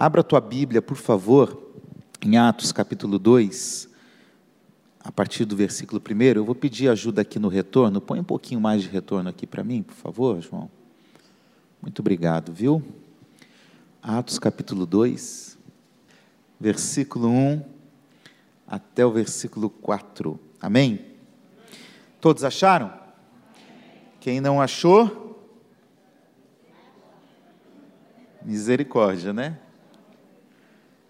Abra a tua Bíblia, por favor, em Atos capítulo 2, a partir do versículo 1. Eu vou pedir ajuda aqui no retorno. Põe um pouquinho mais de retorno aqui para mim, por favor, João. Muito obrigado, viu? Atos capítulo 2, versículo 1 até o versículo 4. Amém? Todos acharam? Quem não achou? Misericórdia, né?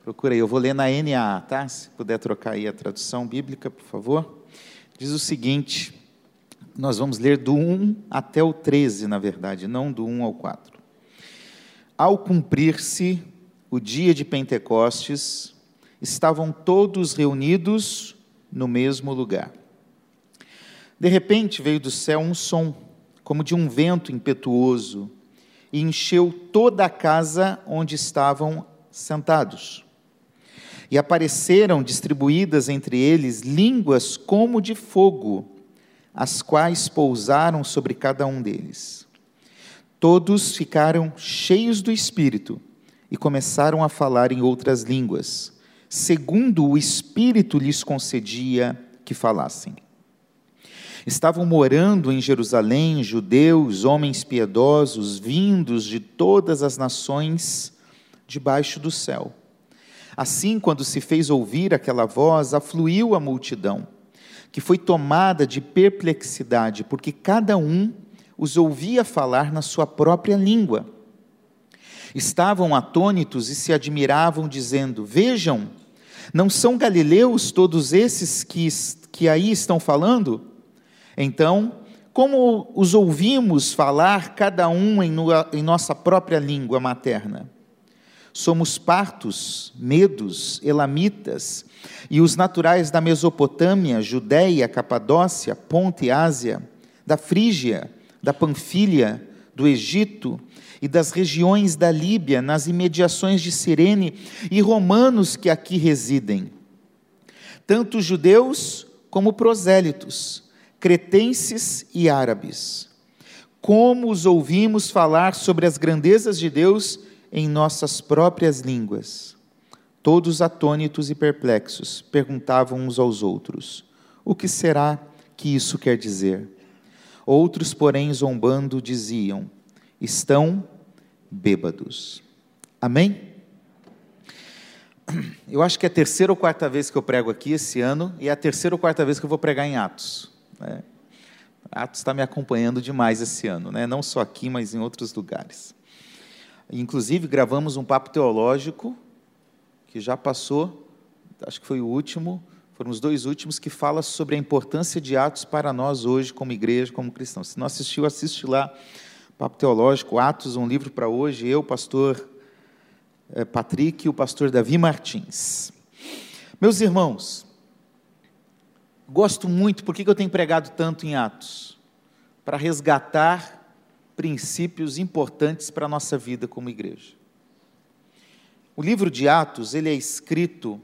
Procura aí, eu vou ler na NA, tá? Se puder trocar aí a tradução bíblica, por favor. Diz o seguinte: nós vamos ler do 1 até o 13, na verdade, não do 1 ao 4. Ao cumprir-se o dia de Pentecostes, estavam todos reunidos no mesmo lugar. De repente veio do céu um som, como de um vento impetuoso, e encheu toda a casa onde estavam sentados. E apareceram distribuídas entre eles línguas como de fogo, as quais pousaram sobre cada um deles. Todos ficaram cheios do Espírito e começaram a falar em outras línguas, segundo o Espírito lhes concedia que falassem. Estavam morando em Jerusalém judeus, homens piedosos, vindos de todas as nações debaixo do céu. Assim, quando se fez ouvir aquela voz, afluiu a multidão, que foi tomada de perplexidade, porque cada um os ouvia falar na sua própria língua. Estavam atônitos e se admiravam, dizendo: Vejam, não são galileus todos esses que, que aí estão falando? Então, como os ouvimos falar, cada um em, em nossa própria língua materna? Somos partos, medos, elamitas, e os naturais da Mesopotâmia, Judéia, Capadócia, Ponte e Ásia, da Frígia, da Panfilha, do Egito e das regiões da Líbia, nas imediações de Cirene, e romanos que aqui residem, tanto judeus como prosélitos, cretenses e árabes. Como os ouvimos falar sobre as grandezas de Deus em nossas próprias línguas. Todos atônitos e perplexos perguntavam uns aos outros: O que será que isso quer dizer? Outros, porém, zombando, diziam: Estão bêbados. Amém? Eu acho que é a terceira ou quarta vez que eu prego aqui esse ano, e é a terceira ou quarta vez que eu vou pregar em Atos. Né? Atos está me acompanhando demais esse ano, né? não só aqui, mas em outros lugares. Inclusive, gravamos um papo teológico, que já passou, acho que foi o último, foram os dois últimos, que fala sobre a importância de Atos para nós hoje, como igreja, como cristãos. Se não assistiu, assiste lá, Papo Teológico, Atos, um livro para hoje, eu, pastor eh, Patrick e o pastor Davi Martins. Meus irmãos, gosto muito, por que eu tenho pregado tanto em Atos? Para resgatar princípios importantes para a nossa vida como igreja. O livro de Atos, ele é escrito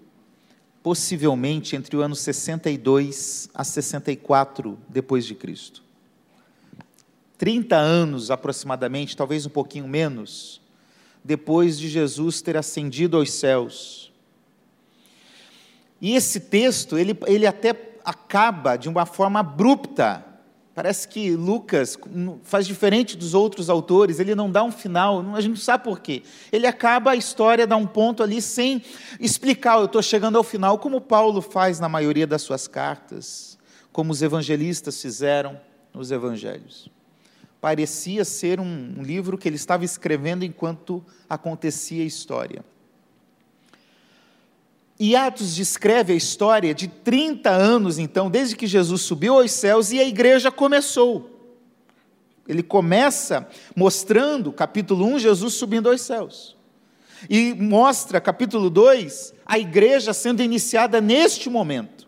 possivelmente entre o ano 62 a 64 depois de Cristo. 30 anos aproximadamente, talvez um pouquinho menos, depois de Jesus ter ascendido aos céus. E esse texto, ele, ele até acaba de uma forma abrupta Parece que Lucas faz diferente dos outros autores, ele não dá um final, a gente não sabe por quê. Ele acaba a história, dá um ponto ali sem explicar, eu estou chegando ao final, como Paulo faz na maioria das suas cartas, como os evangelistas fizeram nos evangelhos. Parecia ser um, livro que ele estava escrevendo enquanto acontecia a história. E Atos descreve a história de 30 anos, então, desde que Jesus subiu aos céus e a igreja começou. Ele começa mostrando, capítulo 1, Jesus subindo aos céus. E mostra, capítulo 2, a igreja sendo iniciada neste momento.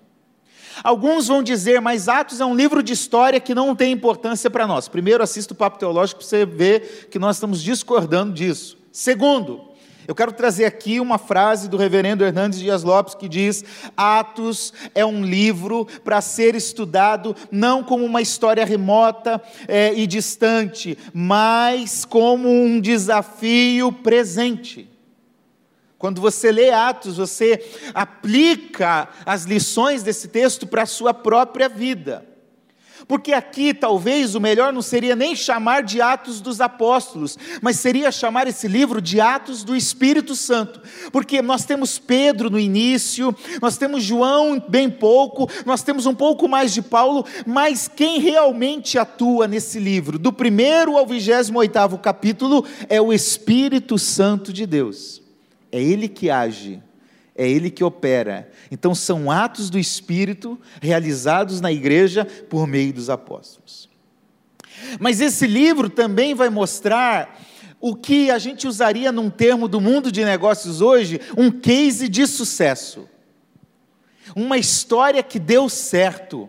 Alguns vão dizer, mas Atos é um livro de história que não tem importância para nós. Primeiro, assista o Papo Teológico para você ver que nós estamos discordando disso. Segundo, eu quero trazer aqui uma frase do reverendo Hernandes Dias Lopes que diz: Atos é um livro para ser estudado não como uma história remota é, e distante, mas como um desafio presente. Quando você lê Atos, você aplica as lições desse texto para a sua própria vida. Porque aqui talvez o melhor não seria nem chamar de Atos dos Apóstolos, mas seria chamar esse livro de Atos do Espírito Santo. Porque nós temos Pedro no início, nós temos João bem pouco, nós temos um pouco mais de Paulo, mas quem realmente atua nesse livro, do primeiro ao vigésimo oitavo capítulo, é o Espírito Santo de Deus. É ele que age é Ele que opera. Então, são atos do Espírito realizados na igreja por meio dos apóstolos. Mas esse livro também vai mostrar o que a gente usaria num termo do mundo de negócios hoje, um case de sucesso. Uma história que deu certo.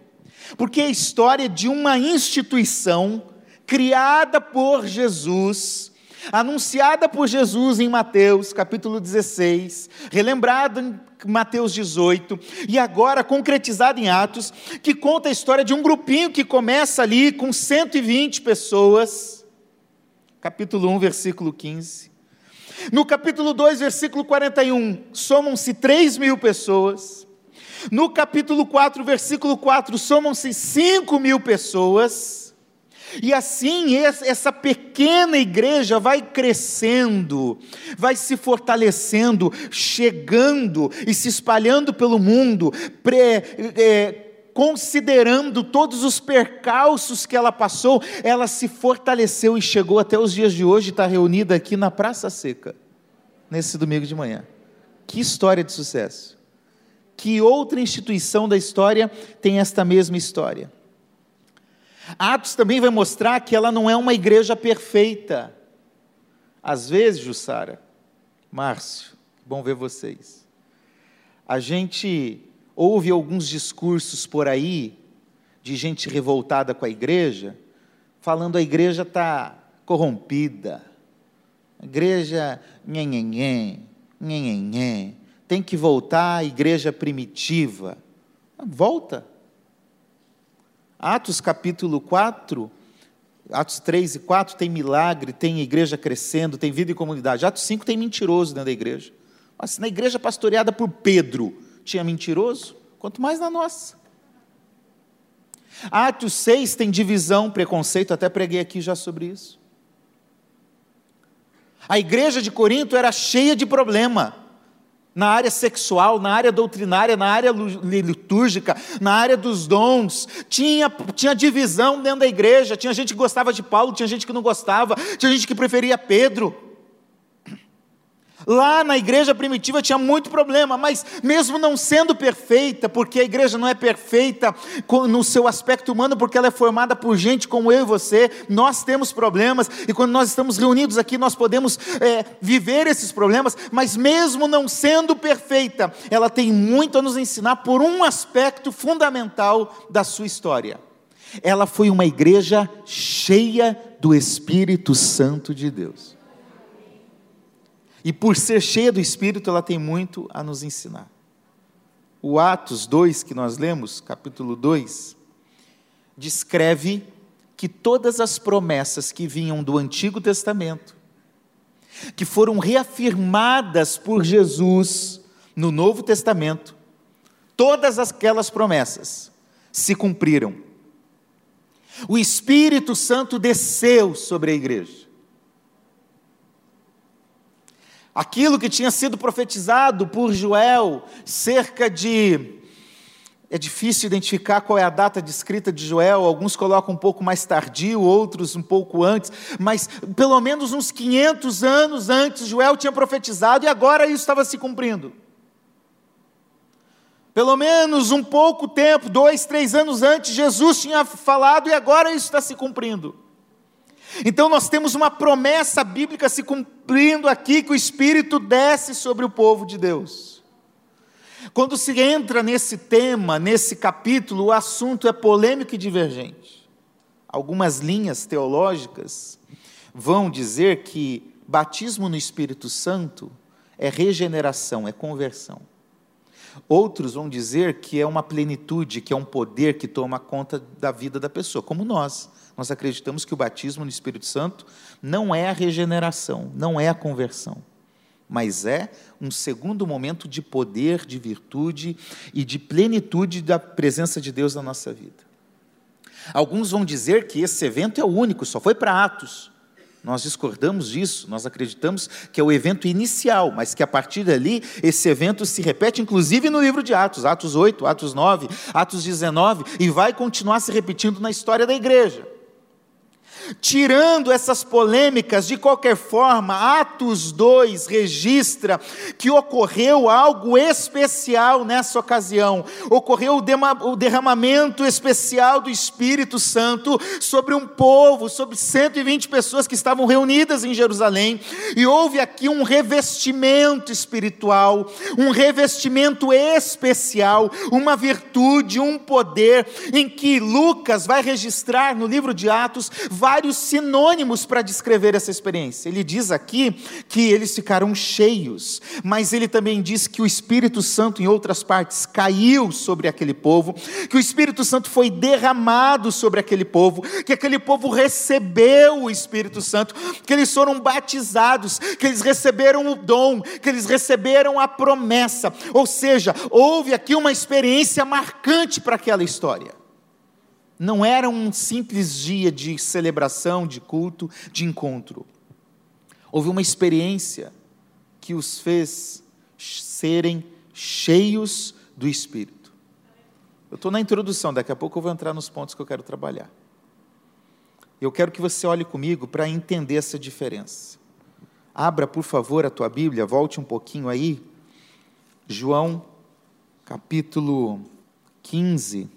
Porque é a história de uma instituição criada por Jesus anunciada por Jesus em Mateus capítulo 16, relembrada em Mateus 18, e agora concretizada em Atos, que conta a história de um grupinho que começa ali com 120 pessoas, capítulo 1, versículo 15. No capítulo 2, versículo 41, somam-se 3 mil pessoas. No capítulo 4, versículo 4, somam-se 5 mil pessoas. E assim essa pequena igreja vai crescendo, vai se fortalecendo, chegando e se espalhando pelo mundo, pré, é, considerando todos os percalços que ela passou, ela se fortaleceu e chegou até os dias de hoje, está reunida aqui na Praça Seca, nesse domingo de manhã. Que história de sucesso! Que outra instituição da história tem esta mesma história? Atos também vai mostrar que ela não é uma igreja perfeita. Às vezes, Jussara, Márcio, bom ver vocês. A gente ouve alguns discursos por aí de gente revoltada com a igreja, falando a igreja está corrompida, a igreja nhenhenhen, nhenhenhen, tem que voltar à igreja primitiva. Volta. Atos capítulo 4, Atos 3 e 4 tem milagre, tem igreja crescendo, tem vida em comunidade. Atos 5 tem mentiroso dentro da igreja. Mas na igreja pastoreada por Pedro tinha mentiroso, quanto mais na nossa. Atos 6 tem divisão, preconceito, até preguei aqui já sobre isso. A igreja de Corinto era cheia de problema na área sexual, na área doutrinária, na área litúrgica, na área dos dons. Tinha, tinha divisão dentro da igreja. Tinha gente que gostava de Paulo, tinha gente que não gostava, tinha gente que preferia Pedro. Lá na igreja primitiva tinha muito problema, mas mesmo não sendo perfeita, porque a igreja não é perfeita no seu aspecto humano, porque ela é formada por gente como eu e você, nós temos problemas, e quando nós estamos reunidos aqui, nós podemos é, viver esses problemas, mas mesmo não sendo perfeita, ela tem muito a nos ensinar por um aspecto fundamental da sua história. Ela foi uma igreja cheia do Espírito Santo de Deus. E por ser cheia do Espírito, ela tem muito a nos ensinar. O Atos 2, que nós lemos, capítulo 2, descreve que todas as promessas que vinham do Antigo Testamento, que foram reafirmadas por Jesus no Novo Testamento, todas aquelas promessas se cumpriram. O Espírito Santo desceu sobre a igreja. Aquilo que tinha sido profetizado por Joel, cerca de. É difícil identificar qual é a data descrita de Joel, alguns colocam um pouco mais tardio, outros um pouco antes, mas pelo menos uns 500 anos antes, Joel tinha profetizado e agora isso estava se cumprindo. Pelo menos um pouco tempo, dois, três anos antes, Jesus tinha falado e agora isso está se cumprindo. Então nós temos uma promessa bíblica se cumprindo aqui, que o Espírito desce sobre o povo de Deus. Quando se entra nesse tema, nesse capítulo, o assunto é polêmico e divergente. Algumas linhas teológicas vão dizer que batismo no Espírito Santo é regeneração, é conversão. Outros vão dizer que é uma plenitude, que é um poder que toma conta da vida da pessoa, como nós. Nós acreditamos que o batismo no Espírito Santo não é a regeneração, não é a conversão. mas é um segundo momento de poder, de virtude e de plenitude da presença de Deus na nossa vida. Alguns vão dizer que esse evento é o único, só foi para Atos. Nós discordamos disso, nós acreditamos que é o evento inicial, mas que a partir dali esse evento se repete, inclusive no livro de Atos, Atos 8, Atos 9, Atos 19, e vai continuar se repetindo na história da igreja. Tirando essas polêmicas, de qualquer forma, Atos 2 registra que ocorreu algo especial nessa ocasião. Ocorreu o derramamento especial do Espírito Santo sobre um povo, sobre 120 pessoas que estavam reunidas em Jerusalém, e houve aqui um revestimento espiritual, um revestimento especial, uma virtude, um poder, em que Lucas vai registrar no livro de Atos, vai vários sinônimos para descrever essa experiência. Ele diz aqui que eles ficaram cheios, mas ele também diz que o Espírito Santo, em outras partes, caiu sobre aquele povo, que o Espírito Santo foi derramado sobre aquele povo, que aquele povo recebeu o Espírito Santo, que eles foram batizados, que eles receberam o dom, que eles receberam a promessa. Ou seja, houve aqui uma experiência marcante para aquela história não era um simples dia de celebração, de culto, de encontro. Houve uma experiência que os fez serem cheios do Espírito. Eu estou na introdução, daqui a pouco eu vou entrar nos pontos que eu quero trabalhar. Eu quero que você olhe comigo para entender essa diferença. Abra, por favor, a tua Bíblia, volte um pouquinho aí. João, capítulo 15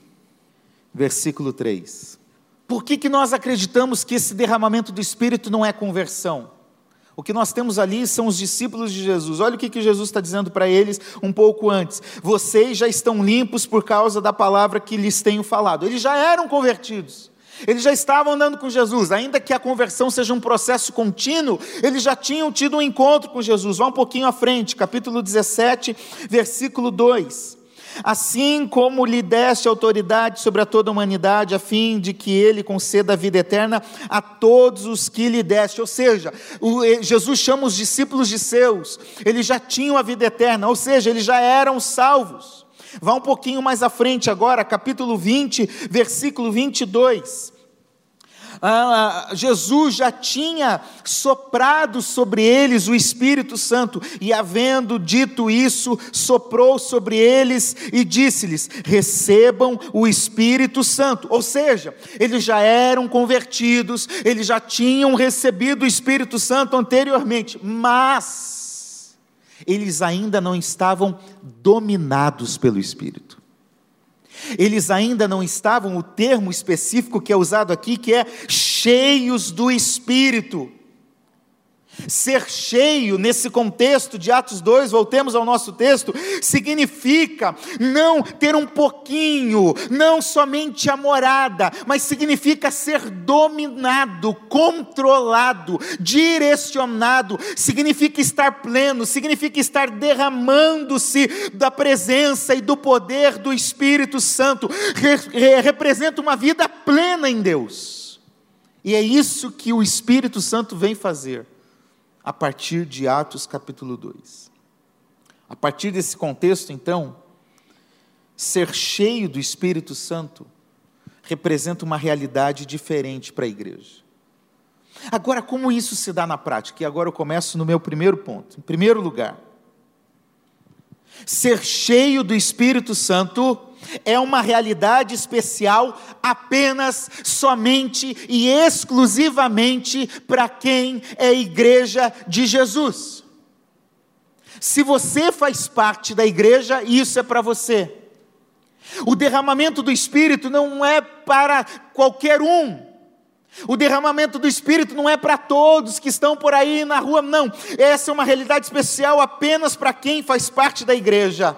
versículo 3. Por que, que nós acreditamos que esse derramamento do Espírito não é conversão? O que nós temos ali são os discípulos de Jesus. Olha o que, que Jesus está dizendo para eles um pouco antes. Vocês já estão limpos por causa da palavra que lhes tenho falado. Eles já eram convertidos. Eles já estavam andando com Jesus, ainda que a conversão seja um processo contínuo, eles já tinham tido um encontro com Jesus. Vá um pouquinho à frente, capítulo 17, versículo 2. Assim como lhe deste autoridade sobre a toda a humanidade, a fim de que ele conceda a vida eterna a todos os que lhe deste. Ou seja, o, Jesus chama os discípulos de seus, eles já tinham a vida eterna, ou seja, eles já eram salvos. Vá um pouquinho mais à frente agora, capítulo 20, versículo 22 ah, Jesus já tinha soprado sobre eles o Espírito Santo, e havendo dito isso, soprou sobre eles e disse-lhes: recebam o Espírito Santo. Ou seja, eles já eram convertidos, eles já tinham recebido o Espírito Santo anteriormente, mas eles ainda não estavam dominados pelo Espírito. Eles ainda não estavam, o termo específico que é usado aqui, que é cheios do Espírito. Ser cheio, nesse contexto de Atos 2, voltemos ao nosso texto, significa não ter um pouquinho, não somente a morada, mas significa ser dominado, controlado, direcionado, significa estar pleno, significa estar derramando-se da presença e do poder do Espírito Santo, Re representa uma vida plena em Deus. E é isso que o Espírito Santo vem fazer a partir de Atos capítulo 2. A partir desse contexto, então, ser cheio do Espírito Santo representa uma realidade diferente para a igreja. Agora, como isso se dá na prática? E agora eu começo no meu primeiro ponto. Em primeiro lugar, ser cheio do Espírito Santo é uma realidade especial apenas, somente e exclusivamente para quem é igreja de Jesus. Se você faz parte da igreja, isso é para você. O derramamento do Espírito não é para qualquer um. O derramamento do Espírito não é para todos que estão por aí na rua, não. Essa é uma realidade especial apenas para quem faz parte da igreja.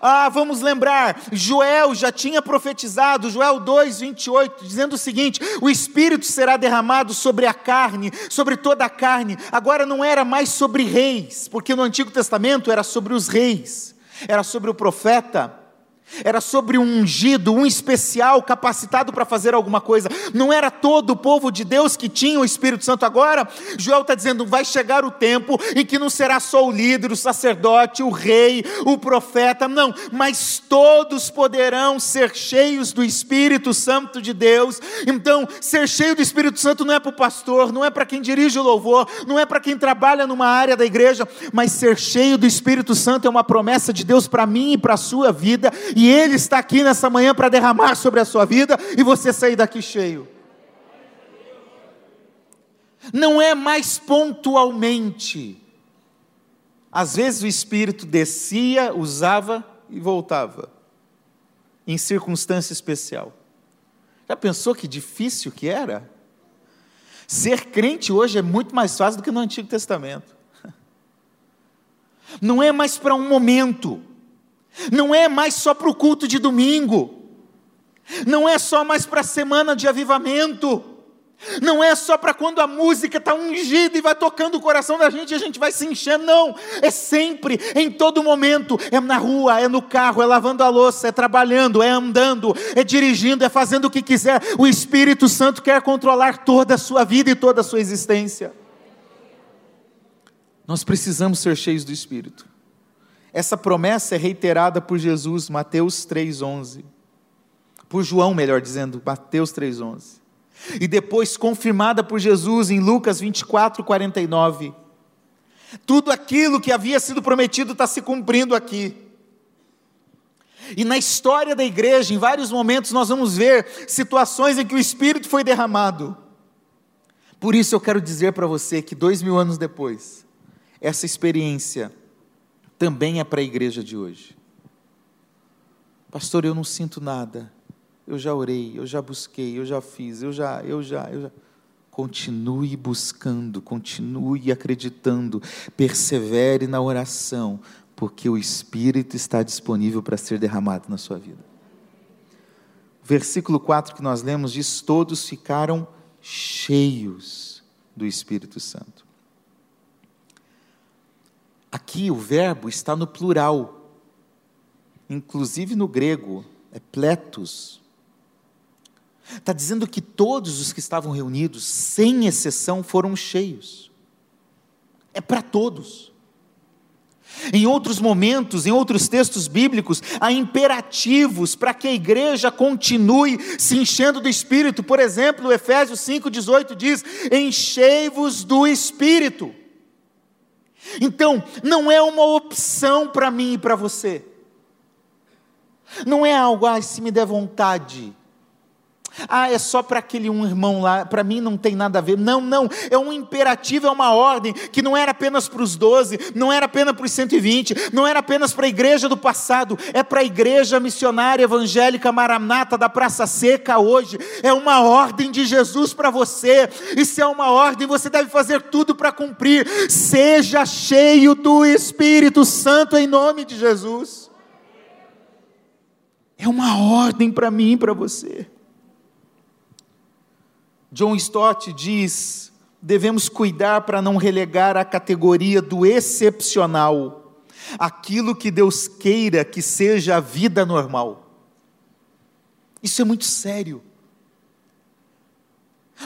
Ah, vamos lembrar, Joel já tinha profetizado, Joel 2, 28, dizendo o seguinte: o Espírito será derramado sobre a carne, sobre toda a carne. Agora não era mais sobre reis, porque no Antigo Testamento era sobre os reis, era sobre o profeta. Era sobre um ungido, um especial capacitado para fazer alguma coisa. Não era todo o povo de Deus que tinha o Espírito Santo agora. Joel está dizendo: vai chegar o tempo em que não será só o líder, o sacerdote, o rei, o profeta, não, mas todos poderão ser cheios do Espírito Santo de Deus. Então, ser cheio do Espírito Santo não é para o pastor, não é para quem dirige o louvor, não é para quem trabalha numa área da igreja, mas ser cheio do Espírito Santo é uma promessa de Deus para mim e para a sua vida e Ele está aqui nessa manhã para derramar sobre a sua vida e você sair daqui cheio. Não é mais pontualmente. Às vezes o Espírito descia, usava e voltava, em circunstância especial. Já pensou que difícil que era? Ser crente hoje é muito mais fácil do que no Antigo Testamento. Não é mais para um momento, não é mais só para o culto de domingo, não é só mais para a semana de avivamento, não é só para quando a música está ungida e vai tocando o coração da gente e a gente vai se enchendo, não, é sempre, em todo momento, é na rua, é no carro, é lavando a louça, é trabalhando, é andando, é dirigindo, é fazendo o que quiser, o Espírito Santo quer controlar toda a sua vida e toda a sua existência. Nós precisamos ser cheios do Espírito. Essa promessa é reiterada por Jesus, Mateus 3,11. Por João, melhor dizendo, Mateus 3,11. E depois confirmada por Jesus em Lucas 24, 49. Tudo aquilo que havia sido prometido está se cumprindo aqui. E na história da igreja, em vários momentos, nós vamos ver situações em que o Espírito foi derramado. Por isso eu quero dizer para você que dois mil anos depois, essa experiência também é para a igreja de hoje. Pastor, eu não sinto nada. Eu já orei, eu já busquei, eu já fiz, eu já, eu já, eu já. Continue buscando, continue acreditando, persevere na oração, porque o Espírito está disponível para ser derramado na sua vida. O versículo 4 que nós lemos diz: Todos ficaram cheios do Espírito Santo. Aqui o verbo está no plural, inclusive no grego, é pletos. Está dizendo que todos os que estavam reunidos, sem exceção, foram cheios. É para todos. Em outros momentos, em outros textos bíblicos, há imperativos para que a igreja continue se enchendo do Espírito. Por exemplo, Efésios 5,18 diz: Enchei-vos do Espírito. Então, não é uma opção para mim e para você. Não é algo, ah, se me der vontade, ah, é só para aquele um irmão lá, para mim não tem nada a ver. Não, não, é um imperativo, é uma ordem que não era apenas para os doze, não era apenas para os 120, não era apenas para a igreja do passado, é para a igreja missionária evangélica Maranata da Praça Seca hoje. É uma ordem de Jesus para você, e se é uma ordem, você deve fazer tudo para cumprir. Seja cheio do Espírito Santo em nome de Jesus. É uma ordem para mim e para você. John Stott diz: devemos cuidar para não relegar a categoria do excepcional, aquilo que Deus queira que seja a vida normal. Isso é muito sério.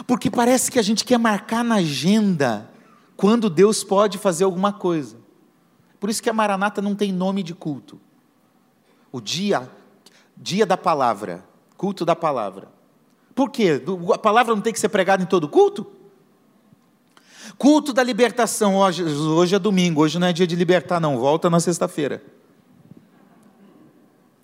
Porque parece que a gente quer marcar na agenda quando Deus pode fazer alguma coisa. Por isso que a Maranata não tem nome de culto. O dia, dia da palavra, culto da palavra. Por quê? A palavra não tem que ser pregada em todo culto? Culto da libertação, hoje, hoje é domingo, hoje não é dia de libertar, não, volta na sexta-feira.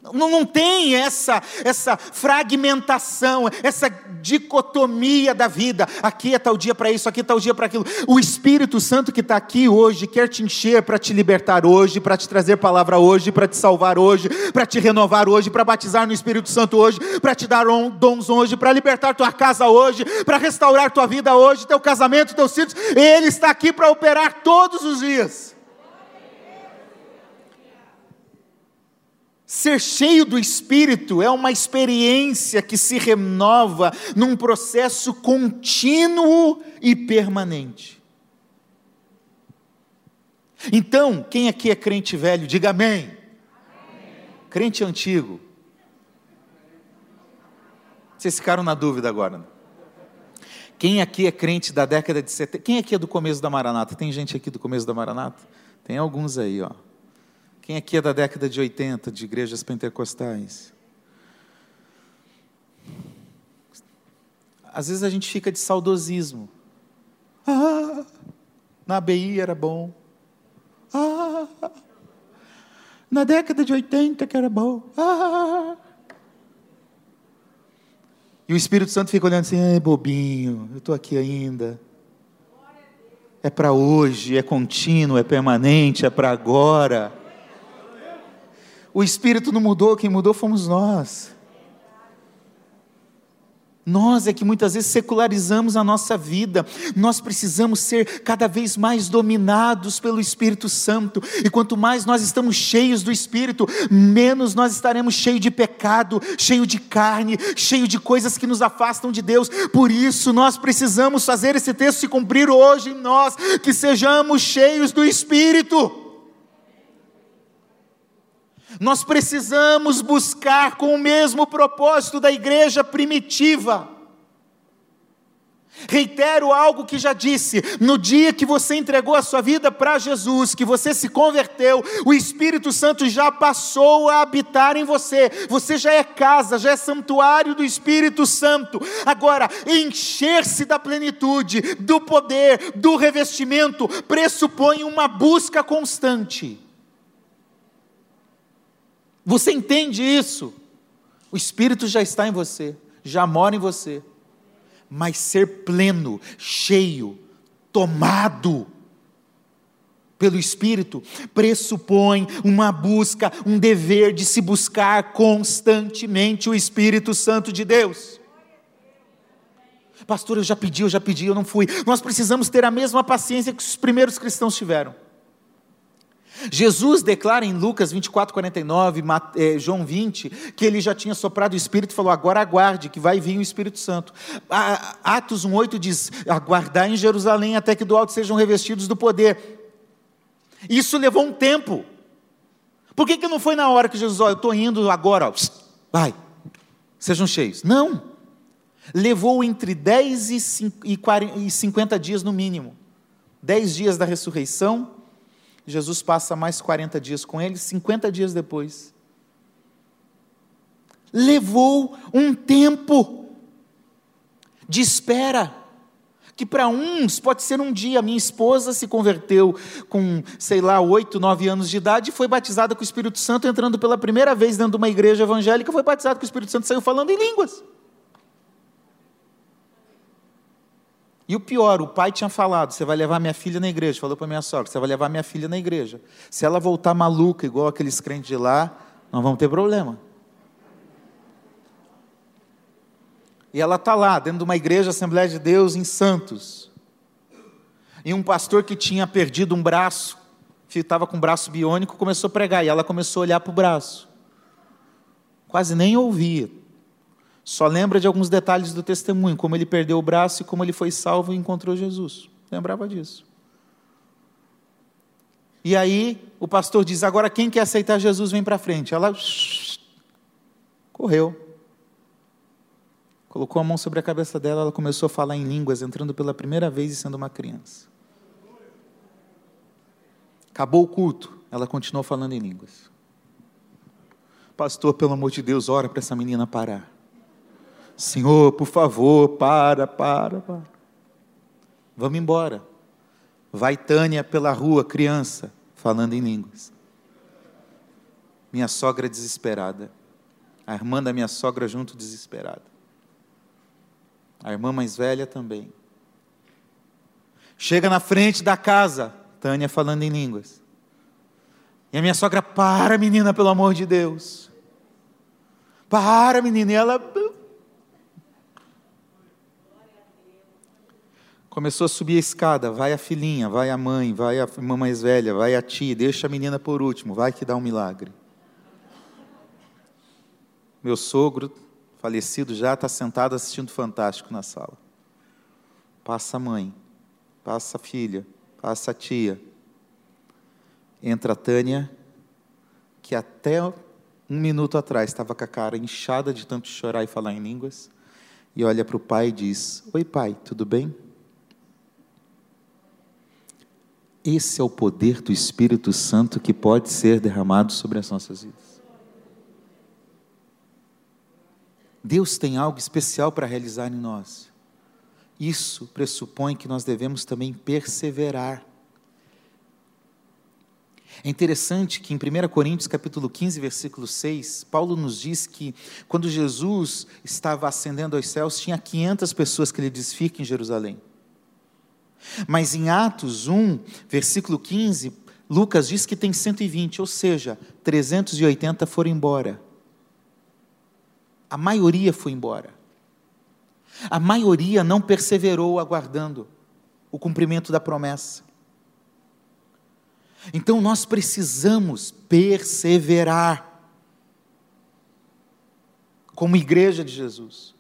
Não, não tem essa, essa fragmentação, essa dicotomia da vida. Aqui é tal dia para isso, aqui é tal dia para aquilo. O Espírito Santo que está aqui hoje quer te encher para te libertar hoje, para te trazer palavra hoje, para te salvar hoje, para te renovar hoje, para batizar no Espírito Santo hoje, para te dar dons hoje, para libertar tua casa hoje, para restaurar tua vida hoje, teu casamento, teus filhos. Ele está aqui para operar todos os dias. Ser cheio do Espírito é uma experiência que se renova num processo contínuo e permanente. Então, quem aqui é crente velho, diga amém. amém. Crente antigo, Vocês ficaram na dúvida agora. Quem aqui é crente da década de 70? Quem aqui é do começo da Maranata? Tem gente aqui do começo da Maranata? Tem alguns aí, ó. Quem aqui é da década de 80, de igrejas pentecostais? Às vezes a gente fica de saudosismo. Ah, na ABI era bom. Ah, na década de 80 que era bom. Ah. E o Espírito Santo fica olhando assim, é bobinho, eu estou aqui ainda. É para hoje, é contínuo, é permanente, é para agora. O Espírito não mudou, quem mudou fomos nós. Nós é que muitas vezes secularizamos a nossa vida, nós precisamos ser cada vez mais dominados pelo Espírito Santo, e quanto mais nós estamos cheios do Espírito, menos nós estaremos cheios de pecado, cheio de carne, cheio de coisas que nos afastam de Deus. Por isso nós precisamos fazer esse texto se cumprir hoje em nós, que sejamos cheios do Espírito. Nós precisamos buscar com o mesmo propósito da igreja primitiva. Reitero algo que já disse: no dia que você entregou a sua vida para Jesus, que você se converteu, o Espírito Santo já passou a habitar em você, você já é casa, já é santuário do Espírito Santo. Agora, encher-se da plenitude, do poder, do revestimento, pressupõe uma busca constante. Você entende isso? O Espírito já está em você, já mora em você. Mas ser pleno, cheio, tomado pelo Espírito, pressupõe uma busca, um dever de se buscar constantemente o Espírito Santo de Deus. Pastor, eu já pedi, eu já pedi, eu não fui. Nós precisamos ter a mesma paciência que os primeiros cristãos tiveram. Jesus declara em Lucas 24, 49, eh, João 20, que ele já tinha soprado o Espírito e falou: agora aguarde, que vai vir o Espírito Santo. Atos 1,8 diz: aguardar em Jerusalém até que do alto sejam revestidos do poder. Isso levou um tempo. Por que, que não foi na hora que Jesus, ó, eu estou indo agora, ó, vai, sejam cheios? Não. Levou entre 10 e 50 dias no mínimo. 10 dias da ressurreição Jesus passa mais 40 dias com ele, 50 dias depois. Levou um tempo de espera, que para uns pode ser um dia. Minha esposa se converteu com, sei lá, 8, 9 anos de idade e foi batizada com o Espírito Santo, entrando pela primeira vez dentro de uma igreja evangélica, foi batizada com o Espírito Santo saiu falando em línguas. E o pior, o pai tinha falado: você vai levar minha filha na igreja. Falou para minha sogra: você vai levar minha filha na igreja. Se ela voltar maluca, igual aqueles crentes de lá, nós vamos ter problema. E ela está lá, dentro de uma igreja Assembleia de Deus em Santos. E um pastor que tinha perdido um braço, estava com um braço biônico, começou a pregar. E ela começou a olhar para o braço. Quase nem ouvia. Só lembra de alguns detalhes do testemunho, como ele perdeu o braço e como ele foi salvo e encontrou Jesus. Lembrava disso. E aí o pastor diz: agora quem quer aceitar Jesus vem para frente. Ela correu. Colocou a mão sobre a cabeça dela, ela começou a falar em línguas, entrando pela primeira vez e sendo uma criança. Acabou o culto, ela continuou falando em línguas. Pastor, pelo amor de Deus, ora para essa menina parar. Senhor, por favor, para, para, para. Vamos embora. Vai Tânia pela rua, criança, falando em línguas. Minha sogra desesperada. A irmã da minha sogra junto desesperada. A irmã mais velha também. Chega na frente da casa, Tânia falando em línguas. E a minha sogra, para, menina, pelo amor de Deus. Para, menina. E ela Começou a subir a escada, vai a filhinha, vai a mãe, vai a irmã mais velha, vai a tia, deixa a menina por último, vai que dá um milagre. Meu sogro, falecido já, está sentado assistindo Fantástico na sala. Passa a mãe, passa a filha, passa a tia. Entra a Tânia, que até um minuto atrás estava com a cara inchada de tanto chorar e falar em línguas, e olha para o pai e diz: Oi, pai, tudo bem? Esse é o poder do Espírito Santo que pode ser derramado sobre as nossas vidas. Deus tem algo especial para realizar em nós. Isso pressupõe que nós devemos também perseverar. É interessante que em 1 Coríntios capítulo 15, versículo 6, Paulo nos diz que quando Jesus estava ascendendo aos céus, tinha 500 pessoas que ele diz, fiquem em Jerusalém. Mas em Atos 1, versículo 15, Lucas diz que tem 120, ou seja, 380 foram embora. A maioria foi embora. A maioria não perseverou aguardando o cumprimento da promessa. Então nós precisamos perseverar como igreja de Jesus.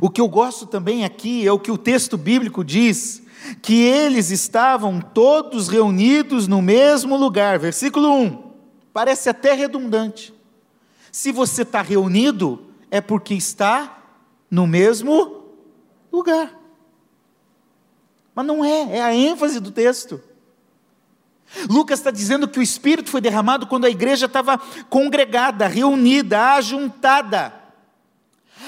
O que eu gosto também aqui é o que o texto bíblico diz, que eles estavam todos reunidos no mesmo lugar. Versículo 1. Parece até redundante. Se você está reunido, é porque está no mesmo lugar. Mas não é, é a ênfase do texto. Lucas está dizendo que o Espírito foi derramado quando a igreja estava congregada, reunida, ajuntada.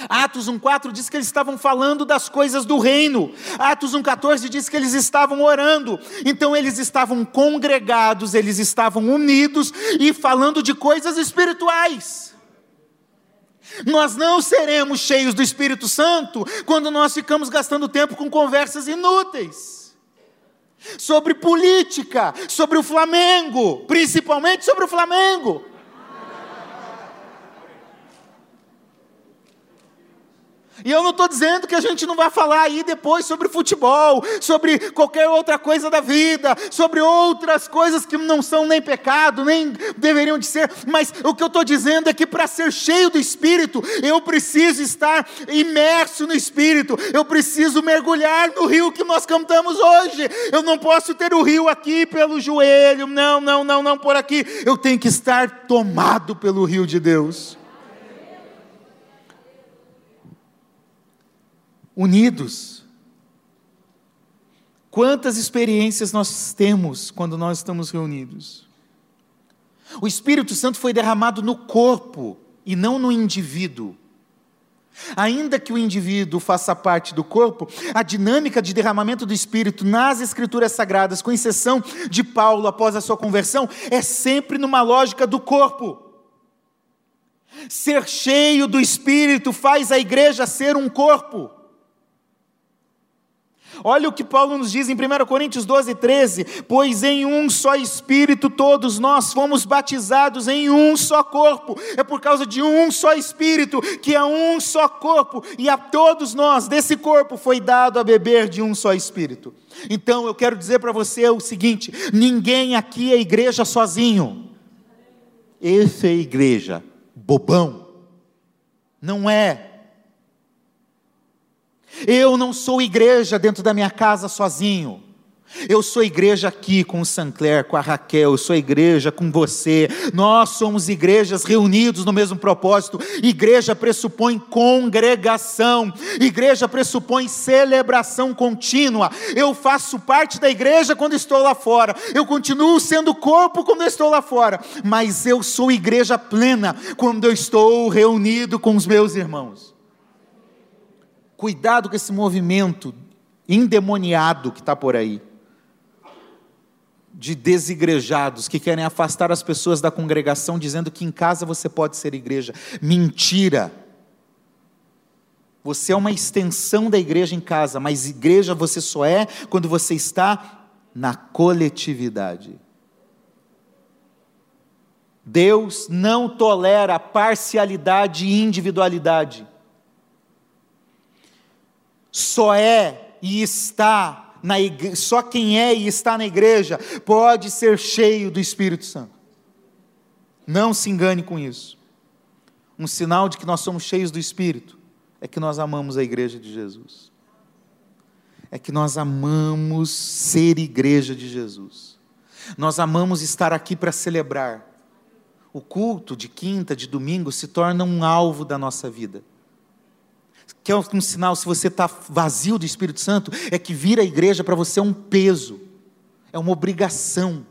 Atos 1,4 diz que eles estavam falando das coisas do reino. Atos 1,14 diz que eles estavam orando. Então eles estavam congregados, eles estavam unidos e falando de coisas espirituais. Nós não seremos cheios do Espírito Santo quando nós ficamos gastando tempo com conversas inúteis sobre política, sobre o Flamengo, principalmente sobre o Flamengo. E eu não estou dizendo que a gente não vai falar aí depois sobre futebol, sobre qualquer outra coisa da vida, sobre outras coisas que não são nem pecado, nem deveriam de ser, mas o que eu estou dizendo é que para ser cheio do Espírito, eu preciso estar imerso no Espírito, eu preciso mergulhar no rio que nós cantamos hoje. Eu não posso ter o rio aqui pelo joelho, não, não, não, não por aqui. Eu tenho que estar tomado pelo rio de Deus. Unidos. Quantas experiências nós temos quando nós estamos reunidos? O Espírito Santo foi derramado no corpo e não no indivíduo. Ainda que o indivíduo faça parte do corpo, a dinâmica de derramamento do Espírito nas Escrituras Sagradas, com exceção de Paulo após a sua conversão, é sempre numa lógica do corpo. Ser cheio do Espírito faz a igreja ser um corpo. Olha o que Paulo nos diz em 1 Coríntios 12, 13: Pois em um só Espírito todos nós fomos batizados em um só corpo, é por causa de um só Espírito, que é um só corpo, e a todos nós desse corpo foi dado a beber de um só Espírito. Então eu quero dizer para você o seguinte: ninguém aqui é igreja sozinho, esse é igreja, bobão, não é eu não sou igreja dentro da minha casa sozinho. Eu sou igreja aqui com o Sancler, com a Raquel, eu sou igreja com você. Nós somos igrejas reunidos no mesmo propósito. Igreja pressupõe congregação, igreja pressupõe celebração contínua. Eu faço parte da igreja quando estou lá fora, eu continuo sendo corpo quando estou lá fora, mas eu sou igreja plena quando eu estou reunido com os meus irmãos. Cuidado com esse movimento endemoniado que está por aí, de desigrejados que querem afastar as pessoas da congregação, dizendo que em casa você pode ser igreja. Mentira! Você é uma extensão da igreja em casa, mas igreja você só é quando você está na coletividade. Deus não tolera parcialidade e individualidade só é e está na igreja, só quem é e está na igreja pode ser cheio do Espírito Santo. Não se engane com isso. Um sinal de que nós somos cheios do Espírito é que nós amamos a igreja de Jesus. É que nós amamos ser igreja de Jesus. Nós amamos estar aqui para celebrar. O culto de quinta, de domingo se torna um alvo da nossa vida Que é um sinal, se você está vazio do Espírito Santo, é que vir à igreja para você é um peso, é uma obrigação.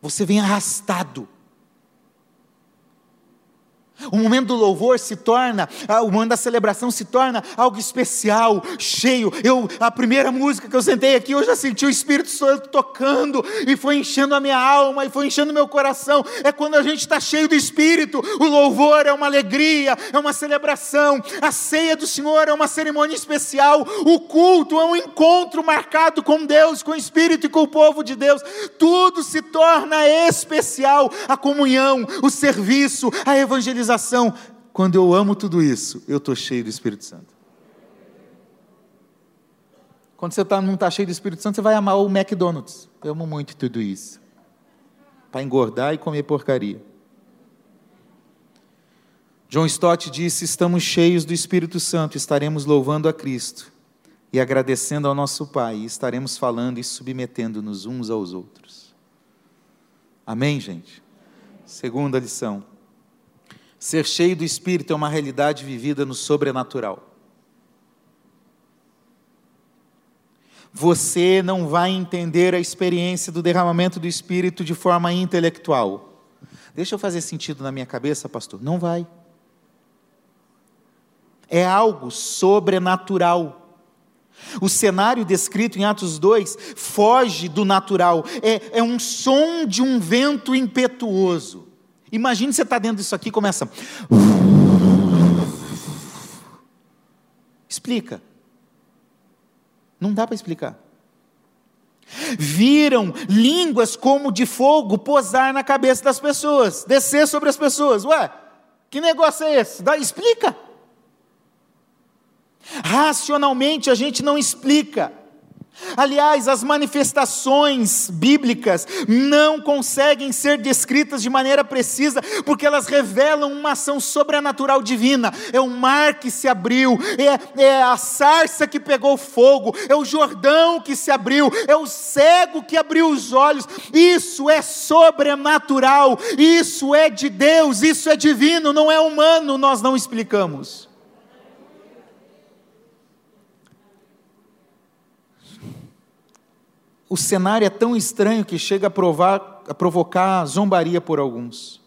Você vem arrastado. O momento do louvor se torna, o momento da celebração se torna algo especial, cheio. Eu, a primeira música que eu sentei aqui, eu já senti o Espírito Santo tocando e foi enchendo a minha alma e foi enchendo meu coração. É quando a gente está cheio do Espírito. O louvor é uma alegria, é uma celebração. A ceia do Senhor é uma cerimônia especial. O culto é um encontro marcado com Deus, com o Espírito e com o povo de Deus. Tudo se torna especial. A comunhão, o serviço, a evangelização Quando eu amo tudo isso, eu estou cheio do Espírito Santo. Quando você tá, não está cheio do Espírito Santo, você vai amar o McDonald's. Eu amo muito tudo isso. Para engordar e comer porcaria. John Stott disse: Estamos cheios do Espírito Santo, estaremos louvando a Cristo e agradecendo ao nosso Pai, e estaremos falando e submetendo-nos uns aos outros. Amém, gente? Segunda lição. Ser cheio do Espírito é uma realidade vivida no sobrenatural. Você não vai entender a experiência do derramamento do Espírito de forma intelectual. Deixa eu fazer sentido na minha cabeça, pastor. Não vai. É algo sobrenatural. O cenário descrito em Atos 2 foge do natural, é, é um som de um vento impetuoso. Imagine você está dentro disso aqui e começa. Explica. Não dá para explicar. Viram línguas como de fogo posar na cabeça das pessoas, descer sobre as pessoas. Ué, que negócio é esse? Dá, explica. Racionalmente a gente não explica. Aliás, as manifestações bíblicas não conseguem ser descritas de maneira precisa, porque elas revelam uma ação sobrenatural divina. É o mar que se abriu, é, é, a sarça que pegou fogo, é o Jordão que se abriu, é o cego que abriu os olhos. Isso é sobrenatural, isso é de Deus, isso é divino, não é humano, nós não explicamos. O cenário é tão estranho que chega a, provar, a provocar zombaria por alguns.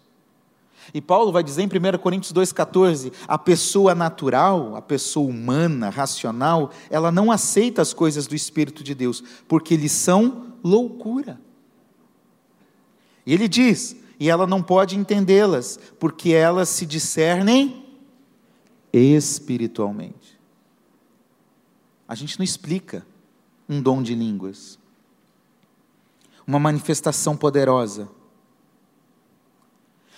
E Paulo vai dizer em 1 Coríntios 2,14: a pessoa natural, a pessoa humana, racional, ela não aceita as coisas do Espírito de Deus, porque eles são loucura. E ele diz: e ela não pode entendê-las, porque elas se discernem espiritualmente. A gente não explica um dom de línguas uma manifestação poderosa.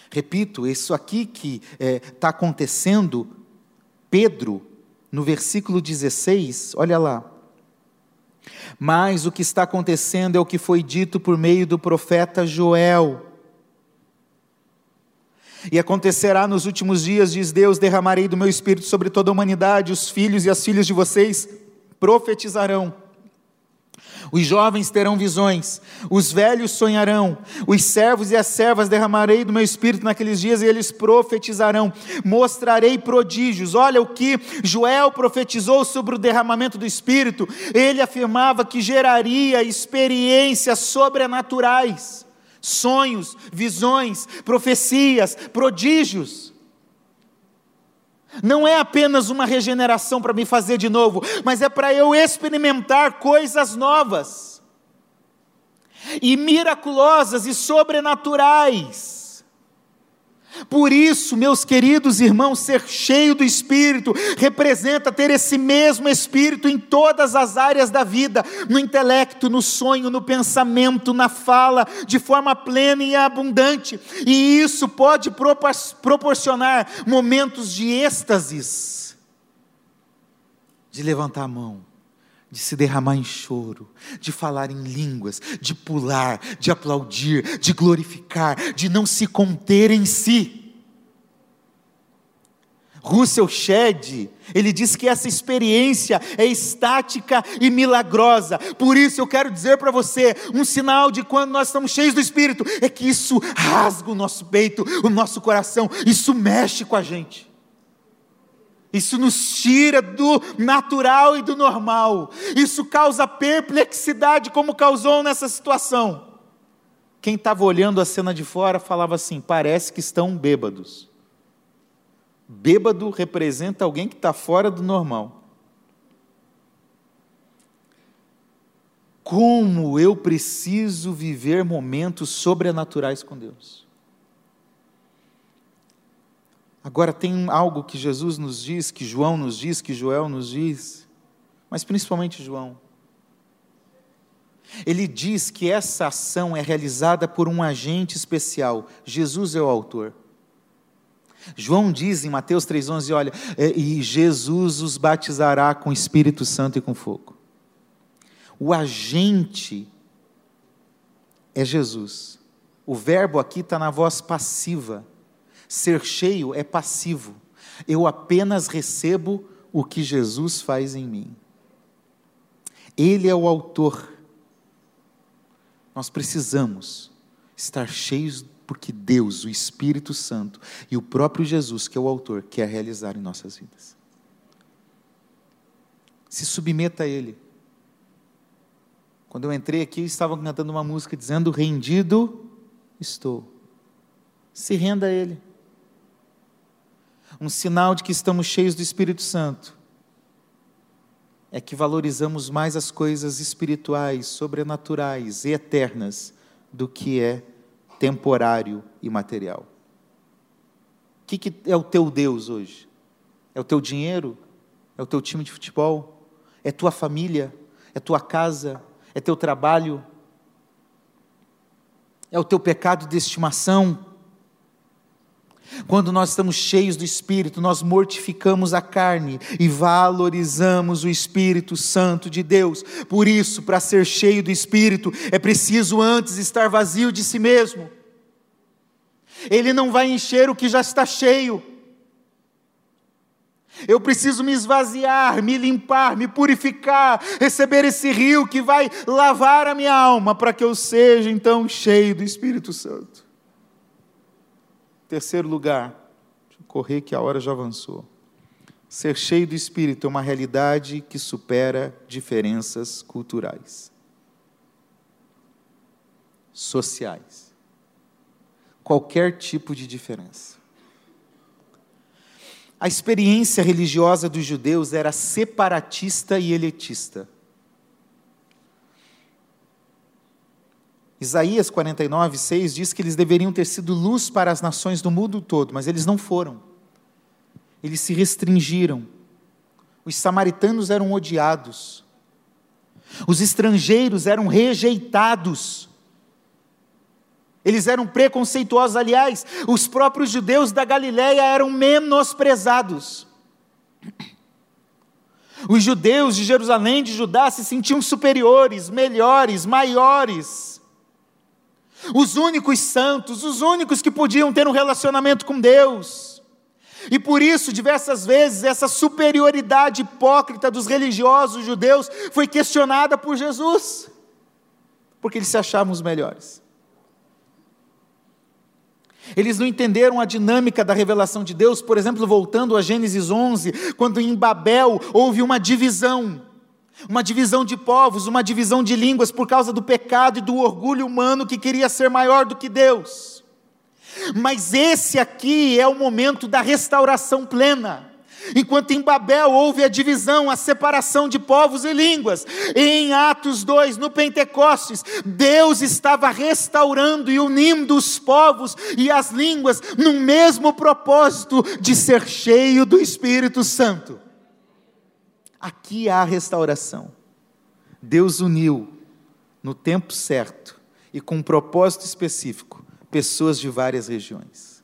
Repito, isso aqui que está é, tá acontecendo, Pedro, no versículo 16, olha lá. Mas o que está acontecendo é o que foi dito por meio do profeta Joel. E acontecerá nos últimos dias, diz Deus: derramarei do meu espírito sobre toda a humanidade, os filhos e as filhas de vocês profetizarão os jovens terão visões, os velhos sonharão, os servos e as servas derramarei do meu espírito naqueles dias e eles profetizarão. Mostrarei prodígios. Olha o que Joel profetizou sobre o derramamento do espírito. Ele afirmava que geraria experiências sobrenaturais, sonhos, visões, profecias, prodígios. Não é apenas uma regeneração para me fazer de novo, mas é para eu experimentar coisas novas, e miraculosas e sobrenaturais. Por isso, meus queridos irmãos, ser cheio do Espírito representa ter esse mesmo Espírito em todas as áreas da vida, no intelecto, no sonho, no pensamento, na fala, de forma plena e abundante. E isso pode proporcionar momentos de êxtases, de levantar a mão de se derramar em choro, de falar em línguas, de pular, de aplaudir, de glorificar, de não se conter em si. Russell Shedd, ele diz que essa experiência é estática e milagrosa. Por isso eu quero dizer para você, um sinal de quando nós estamos cheios do Espírito é que isso rasga o nosso peito, o nosso coração, isso mexe com a gente. Isso nos tira do natural e do normal. Isso causa perplexidade, como causou nessa situação. Quem estava olhando a cena de fora falava assim: parece que estão bêbados. Bêbado representa alguém que está fora do normal. Como eu preciso viver momentos sobrenaturais com Deus. Agora, tem algo que Jesus nos diz, que João nos diz, que Joel nos diz, mas principalmente João. Ele diz que essa ação é realizada por um agente especial. Jesus é o autor. João diz em Mateus 3,11: olha, é, e Jesus os batizará com Espírito Santo e com fogo. O agente é Jesus. O verbo aqui está na voz passiva. Ser cheio é passivo. Eu apenas recebo o que Jesus faz em mim. Ele é o autor. Nós precisamos estar cheios porque Deus, o Espírito Santo e o próprio Jesus, que é o autor, quer realizar em nossas vidas. Se submeta a Ele. Quando eu entrei aqui, estavam cantando uma música dizendo: Rendido estou. Se renda a Ele um sinal de que estamos cheios do Espírito Santo, é que valorizamos mais as coisas espirituais, sobrenaturais e eternas do que é temporário e material. O que, que é o teu Deus hoje? É o teu dinheiro? É o teu time de futebol? É tua família? É tua casa? É teu trabalho? É o teu pecado de estimação? Quando nós estamos cheios do Espírito, nós mortificamos a carne e valorizamos o Espírito Santo de Deus. Por isso, para ser cheio do Espírito, é preciso antes estar vazio de si mesmo. Ele não vai encher o que já está cheio. Eu preciso me esvaziar, me limpar, me purificar, receber esse rio que vai lavar a minha alma, para que eu seja então cheio do Espírito Santo. Terceiro lugar, correr que a hora já avançou. Ser cheio do Espírito é uma realidade que supera diferenças culturais, sociais, qualquer tipo de diferença. A experiência religiosa dos judeus era separatista e elitista. Isaías 49, 6 diz que eles deveriam ter sido luz para as nações do mundo todo, mas eles não foram. Eles se restringiram. Os samaritanos eram odiados. Os estrangeiros eram rejeitados. Eles eram preconceituosos, aliás, os próprios judeus da Galiléia eram menosprezados. Os judeus de Jerusalém, de Judá, se sentiam superiores, melhores, maiores os únicos santos, os únicos que podiam ter um relacionamento com Deus. E por isso, diversas vezes, essa superioridade hipócrita dos religiosos judeus foi questionada por Jesus, porque eles se achavam os melhores. Eles não entenderam a dinâmica da revelação de Deus, por exemplo, voltando a Gênesis 11, quando em Babel houve uma divisão uma divisão de povos, uma divisão de línguas por causa do pecado e do orgulho humano que queria ser maior do que Deus. Mas esse aqui é o momento da restauração plena. Enquanto em Babel houve a divisão, a separação de povos e línguas, em Atos 2, no Pentecostes, Deus estava restaurando e unindo os povos e as línguas no mesmo propósito de ser cheio do Espírito Santo. Aqui há restauração. Deus uniu no tempo certo e com um propósito específico pessoas de várias regiões.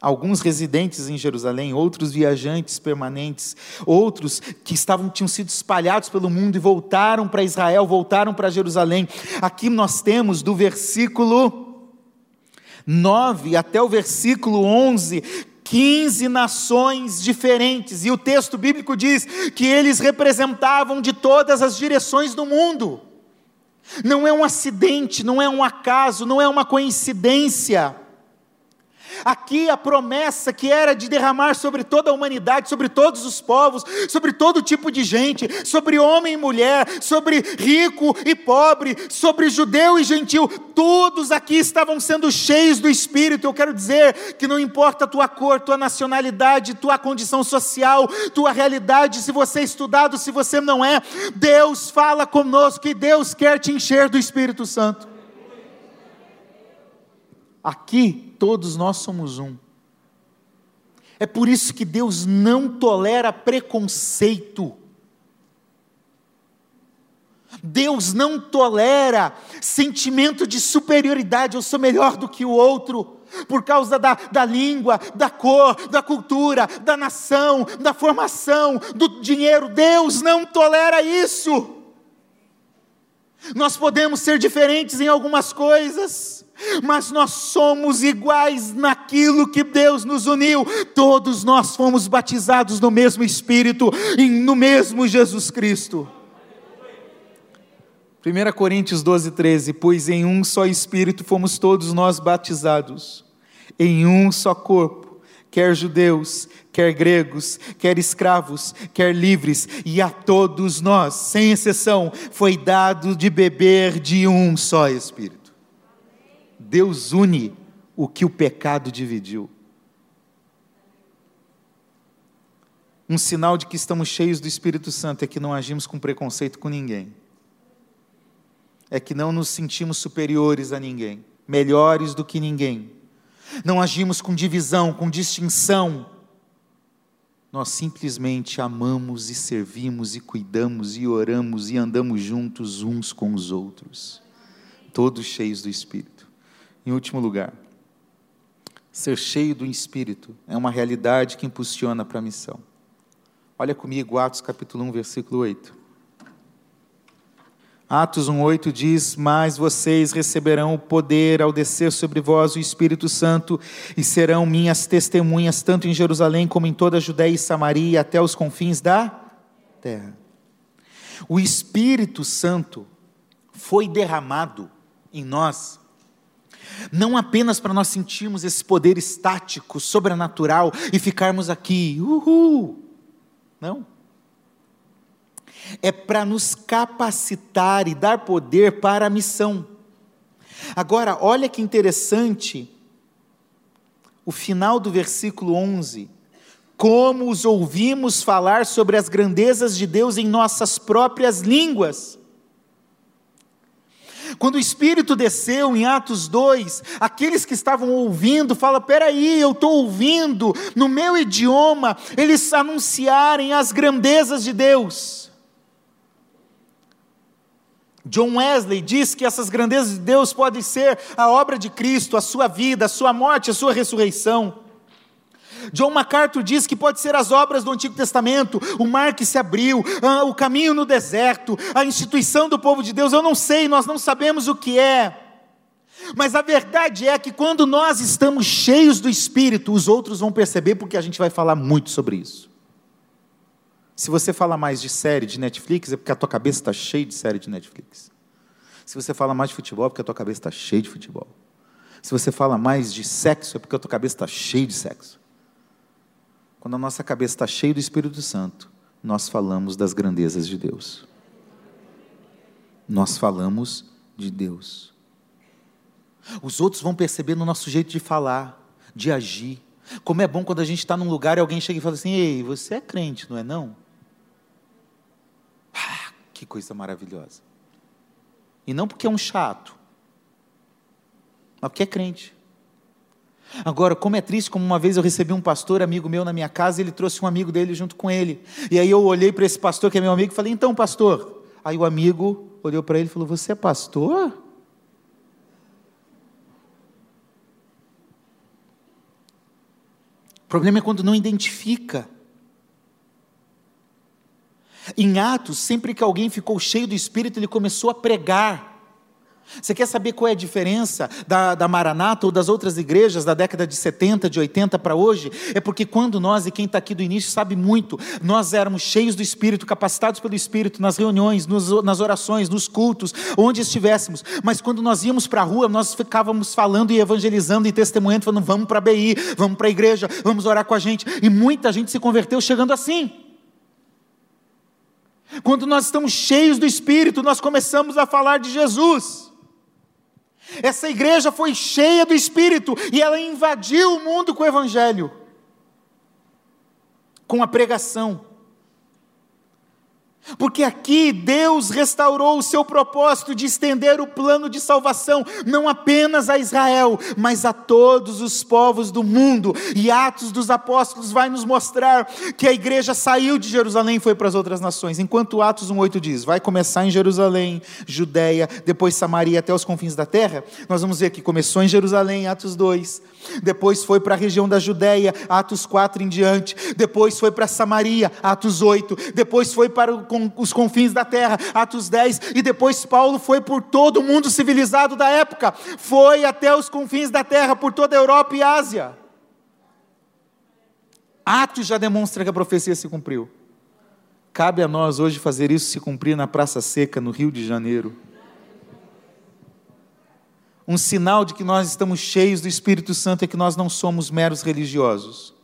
Alguns residentes em Jerusalém, outros viajantes permanentes, outros que estavam tinham sido espalhados pelo mundo e voltaram para Israel, voltaram para Jerusalém. Aqui nós temos do versículo 9 até o versículo 11, 15 nações diferentes, e o texto bíblico diz que eles representavam de todas as direções do mundo. Não é um acidente, não é um acaso, não é uma coincidência. Aqui a promessa que era de derramar sobre toda a humanidade, sobre todos os povos, sobre todo tipo de gente, sobre homem e mulher, sobre rico e pobre, sobre judeu e gentil, todos aqui estavam sendo cheios do Espírito. Eu quero dizer que não importa a tua cor, tua nacionalidade, tua condição social, tua realidade, se você é estudado, se você não é, Deus fala conosco e Deus quer te encher do Espírito Santo. Aqui todos nós somos um. É por isso que Deus não tolera preconceito. Deus não tolera sentimento de superioridade, eu sou melhor do que o outro, por causa da, da língua, da cor, da cultura, da nação, da formação, do dinheiro. Deus não tolera isso. Nós podemos ser diferentes em algumas coisas, mas nós somos iguais naquilo que Deus nos uniu. Todos nós fomos batizados no mesmo Espírito e no mesmo Jesus Cristo. 1 Coríntios 12, 13: Pois em um só Espírito fomos todos nós batizados, em um só corpo, quer judeus, quer gregos, quer escravos, quer livres, e a todos nós, sem exceção, foi dado de beber de um só Espírito. Deus une o que o pecado dividiu. Um sinal de que estamos cheios do Espírito Santo é que não agimos com preconceito com ninguém é que não nos sentimos superiores a ninguém, melhores do que ninguém. Não agimos com divisão, com distinção. Nós simplesmente amamos e servimos e cuidamos e oramos e andamos juntos uns com os outros, todos cheios do Espírito. Em último lugar, ser cheio do Espírito é uma realidade que impulsiona para a missão. Olha comigo, Atos capítulo 1, versículo 8. Atos 1,8 diz: Mas vocês receberão o poder ao descer sobre vós o Espírito Santo, e serão minhas testemunhas, tanto em Jerusalém como em toda a Judéia e Samaria, até os confins da terra. O Espírito Santo foi derramado em nós, não apenas para nós sentirmos esse poder estático, sobrenatural e ficarmos aqui, uhul. Não é para nos capacitar e dar poder para a missão. Agora, olha que interessante, o final do versículo 11. Como os ouvimos falar sobre as grandezas de Deus em nossas próprias línguas. Quando o Espírito desceu em Atos 2, aqueles que estavam ouvindo, falam: peraí, eu estou ouvindo no meu idioma, eles anunciarem as grandezas de Deus. John Wesley diz que essas grandezas de Deus podem ser a obra de Cristo, a sua vida, a sua morte, a sua ressurreição. John MacArthur diz que pode ser as obras do Antigo Testamento, o mar que se abriu, ah, o caminho no deserto, a instituição do povo de Deus. Eu não sei, nós não sabemos o que é. Mas a verdade é que quando nós estamos cheios do Espírito, os outros vão perceber, porque a gente vai falar muito sobre isso. Se você fala mais de série de Netflix, é porque a tua cabeça está cheia de série de Netflix. Se você fala mais de futebol, é porque a tua cabeça está cheia de futebol. Se você fala mais de sexo, é porque a tua cabeça está cheia de sexo. Quando a nossa cabeça está cheia do Espírito Santo, nós falamos das grandezas de Deus. Nós falamos de Deus. Os outros vão perceber no nosso jeito de falar, de agir. Como é bom quando a gente está num lugar e alguém chega e fala assim: Ei, você é crente, não é não? Ah, que coisa maravilhosa. E não porque é um chato, mas porque é crente. Agora, como é triste, como uma vez eu recebi um pastor amigo meu na minha casa, e ele trouxe um amigo dele junto com ele. E aí eu olhei para esse pastor que é meu amigo e falei: "Então, pastor?" Aí o amigo olhou para ele e falou: "Você é pastor?" O problema é quando não identifica. Em Atos, sempre que alguém ficou cheio do Espírito, ele começou a pregar. Você quer saber qual é a diferença da, da Maranata ou das outras igrejas da década de 70, de 80 para hoje? É porque quando nós, e quem está aqui do início sabe muito, nós éramos cheios do Espírito, capacitados pelo Espírito, nas reuniões, nos, nas orações, nos cultos, onde estivéssemos. Mas quando nós íamos para a rua, nós ficávamos falando e evangelizando e testemunhando, falando: vamos para a BI, vamos para a igreja, vamos orar com a gente. E muita gente se converteu chegando assim. Quando nós estamos cheios do Espírito, nós começamos a falar de Jesus. Essa igreja foi cheia do Espírito e ela invadiu o mundo com o Evangelho, com a pregação. Porque aqui Deus restaurou o seu propósito de estender o plano de salvação, não apenas a Israel, mas a todos os povos do mundo. E Atos dos Apóstolos vai nos mostrar que a igreja saiu de Jerusalém e foi para as outras nações. Enquanto Atos 1,8 diz, vai começar em Jerusalém, Judéia, depois Samaria até os confins da terra, nós vamos ver que começou em Jerusalém, Atos 2, depois foi para a região da Judéia, Atos 4 em diante, depois foi para Samaria, Atos 8, depois foi para o os confins da terra, Atos 10, e depois Paulo foi por todo o mundo civilizado da época, foi até os confins da terra, por toda a Europa e Ásia. Atos já demonstra que a profecia se cumpriu. Cabe a nós hoje fazer isso se cumprir na Praça Seca, no Rio de Janeiro. Um sinal de que nós estamos cheios do Espírito Santo é que nós não somos meros religiosos,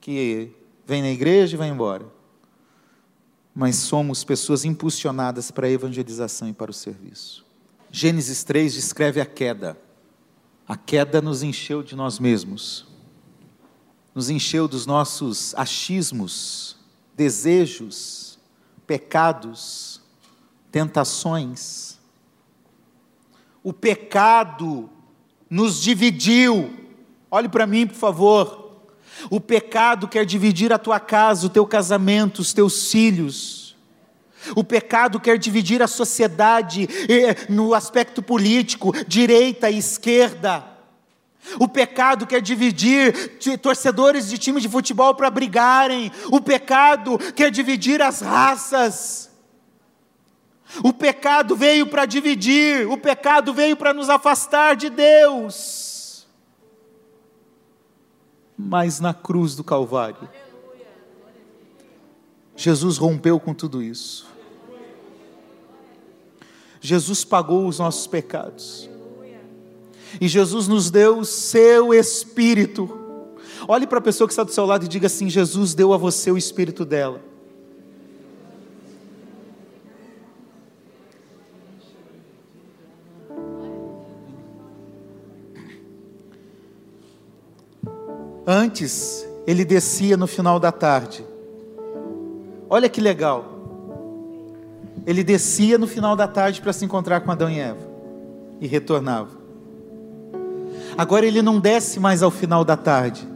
que vem na igreja e vai embora mas somos pessoas impulsionadas para a evangelização e para o serviço. Gênesis 3 descreve a queda. A queda nos encheu de nós mesmos, nos encheu dos nossos achismos, desejos, pecados, tentações. O pecado nos dividiu. Olhe para mim, por favor. O pecado quer dividir a tua casa, o teu casamento, os teus filhos. O pecado quer dividir a sociedade no aspecto político, direita e esquerda. O pecado quer dividir torcedores de time de futebol para brigarem. O pecado quer dividir as raças. O pecado veio para dividir, o pecado veio para nos afastar de Deus mas na cruz do Calvário. Jesus rompeu com tudo isso. Jesus pagou os nossos pecados. E Jesus nos deu o seu Espírito. Olhe para a pessoa que está do seu lado e diga assim: Jesus deu a você o Espírito dela. Antes, ele descia no final da tarde. Olha que legal. Ele descia no final da tarde para se encontrar com Adão e Eva e retornava. Agora ele não desce mais ao final da tarde.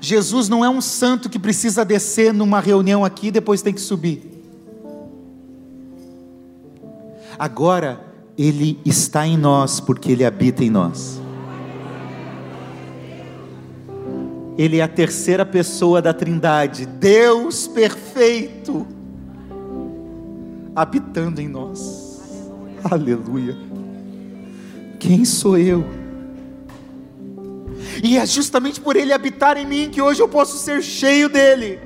Jesus não é um santo que precisa descer numa reunião aqui e depois tem que subir. Agora ele está em nós porque ele habita em nós. Ele é a terceira pessoa da Trindade, Deus perfeito, habitando em nós. Aleluia. Aleluia. Quem sou eu? E é justamente por Ele habitar em mim que hoje eu posso ser cheio dele.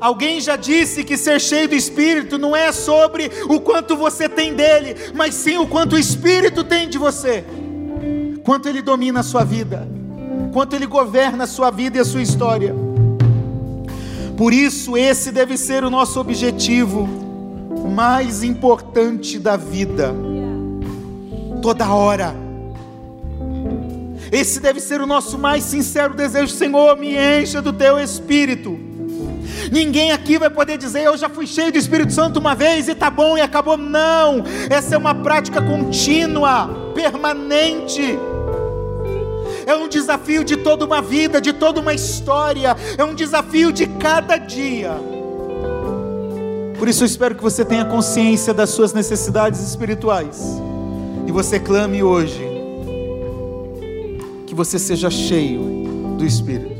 Alguém já disse que ser cheio do Espírito não é sobre o quanto você tem dele, mas sim o quanto o Espírito tem de você quanto Ele domina a sua vida, quanto Ele governa a sua vida e a sua história. Por isso, esse deve ser o nosso objetivo mais importante da vida, toda hora. Esse deve ser o nosso mais sincero desejo, Senhor, me encha do teu espírito. Ninguém aqui vai poder dizer, eu já fui cheio do Espírito Santo uma vez e tá bom e acabou. Não, essa é uma prática contínua, permanente é um desafio de toda uma vida, de toda uma história, é um desafio de cada dia. Por isso eu espero que você tenha consciência das suas necessidades espirituais e você clame hoje que você seja cheio do Espírito.